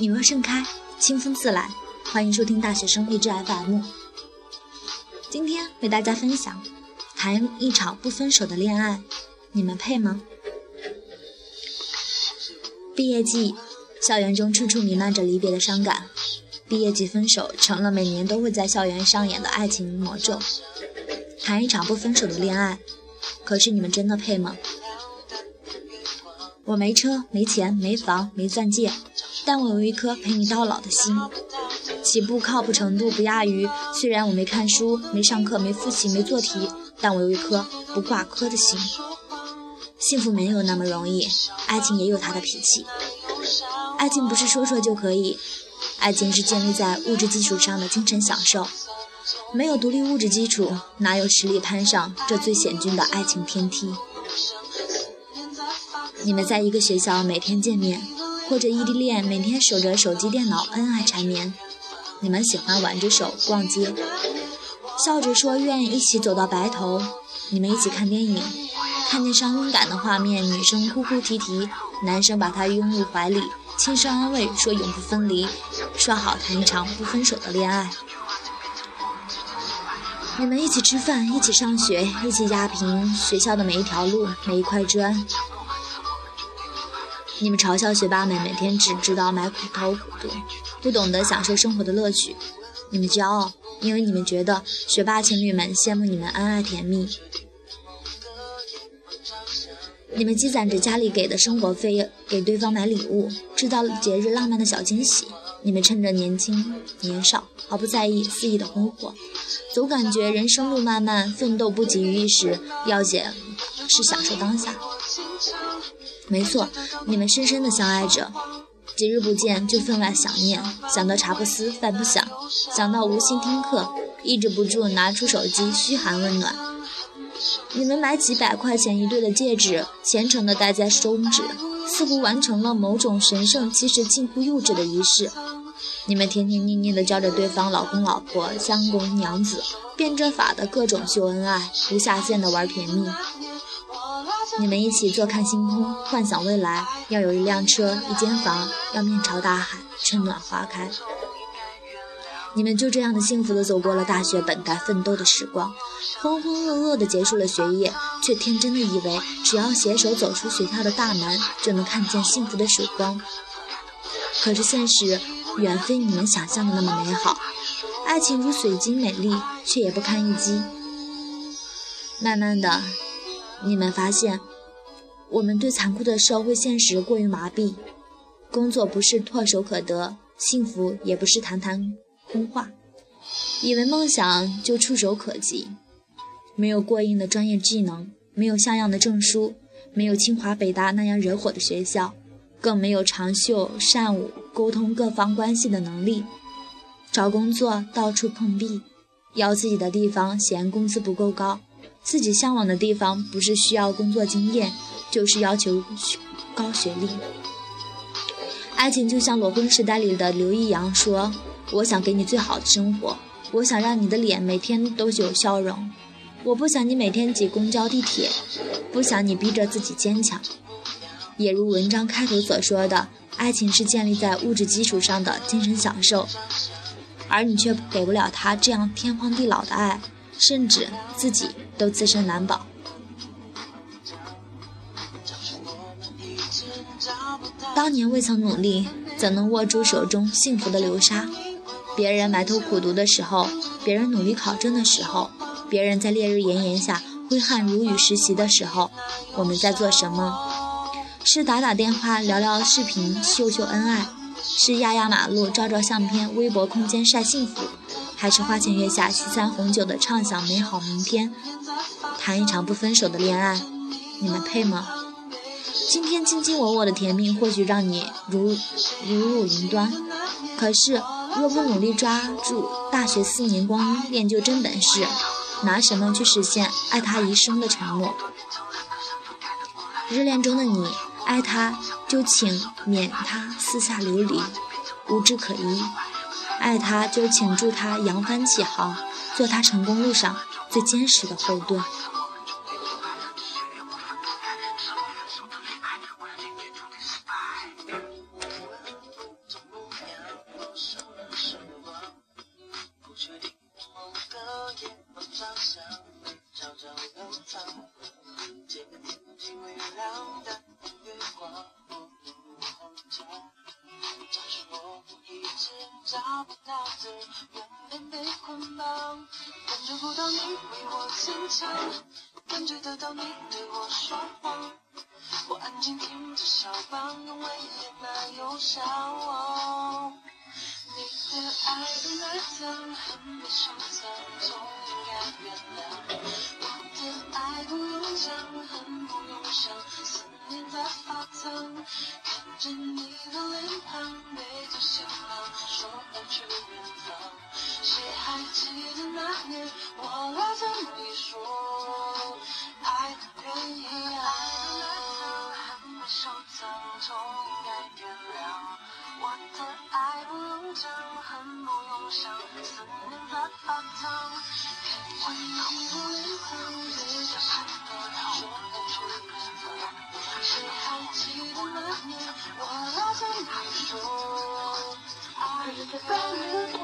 你若盛开，清风自来。欢迎收听大学生励志 FM。今天为大家分享：谈一场不分手的恋爱，你们配吗？毕业季，校园中处处弥漫着离别的伤感。毕业季分手成了每年都会在校园上演的爱情魔咒。谈一场不分手的恋爱，可是你们真的配吗？我没车，没钱，没房，没钻戒，但我有一颗陪你到老的心。起步靠谱程度不亚于，虽然我没看书，没上课，没复习，没做题，但我有一颗不挂科的心。幸福没有那么容易，爱情也有它的脾气。爱情不是说说就可以，爱情是建立在物质基础上的精神享受。没有独立物质基础，哪有实力攀上这最险峻的爱情天梯？你们在一个学校每天见面，或者异地恋每天守着手机电脑恩爱缠绵。你们喜欢挽着手逛街，笑着说愿意一起走到白头。你们一起看电影，看见伤感的画面，女生哭哭啼啼，男生把她拥入怀里，轻声安慰说永不分离，说好谈一场不分手的恋爱。你们一起吃饭，一起上学，一起压平学校的每一条路，每一块砖。你们嘲笑学霸们每天只知道买苦头苦读，不懂得享受生活的乐趣。你们骄傲，因为你们觉得学霸情侣们羡慕你们恩爱甜蜜。你们积攒着家里给的生活费，给对方买礼物，制造节日浪漫的小惊喜。你们趁着年轻年少，毫不在意肆意的挥霍，总感觉人生路漫漫，奋斗不急于一时，要紧是享受当下。没错，你们深深的相爱着，几日不见就分外想念，想到茶不思饭不想，想到无心听课，抑制不住拿出手机嘘寒问暖。你们买几百块钱一对的戒指，虔诚的戴在中指，似乎完成了某种神圣，其实近乎幼稚的仪式。你们甜甜腻腻的叫着对方老公老婆、相公娘子，变着法的各种秀恩爱，无下限的玩甜蜜。你们一起坐看星空，幻想未来要有一辆车、一间房，要面朝大海，春暖花开。你们就这样的幸福的走过了大学本该奋斗的时光，浑浑噩噩的结束了学业，却天真的以为只要携手走出学校的大门，就能看见幸福的曙光。可是现实远非你们想象的那么美好，爱情如水晶美丽，却也不堪一击。慢慢的。你们发现，我们对残酷的社会现实过于麻痹。工作不是唾手可得，幸福也不是谈谈空话。以为梦想就触手可及，没有过硬的专业技能，没有像样的证书，没有清华北大那样惹火的学校，更没有长袖善舞、沟通各方关系的能力。找工作到处碰壁，要自己的地方嫌工资不够高。自己向往的地方不是需要工作经验，就是要求高学历。爱情就像裸婚时代里的刘易阳说：“我想给你最好的生活，我想让你的脸每天都有笑容，我不想你每天挤公交地铁，不想你逼着自己坚强。”也如文章开头所说的，爱情是建立在物质基础上的精神享受，而你却给不了他这样天荒地老的爱。甚至自己都自身难保。当年未曾努力，怎能握住手中幸福的流沙？别人埋头苦读的时候，别人努力考证的时候，别人在烈日炎炎下挥汗如雨实习的时候，我们在做什么？是打打电话、聊聊视频、秀秀恩爱？是压压马路、照照相片、微博空间晒幸福？还是花前月下西餐红酒的畅想美好明天，谈一场不分手的恋爱，你们配吗？今天卿卿我我的甜蜜或许让你如如入云端，可是若不努力抓住大学四年光阴练就真本事，拿什么去实现爱他一生的承诺？热恋中的你爱他，就请免他四下流离，无枝可依。爱他，就请助他扬帆起航，做他成功路上最坚实的后盾。的人永远被捆绑感觉不到你为我坚强感觉得到你对我说谎我安静听着肖邦用维也纳忧伤。你的爱被埋葬恨被收藏痛还记得那年，我拉着你说，爱人一样。恨被收藏，总应该原谅。我的爱不用讲，恨不用想，思念在发烫。看着你的脸庞，背着行囊，说要去远方。谁还记得那年，我拉着你说，爱人一。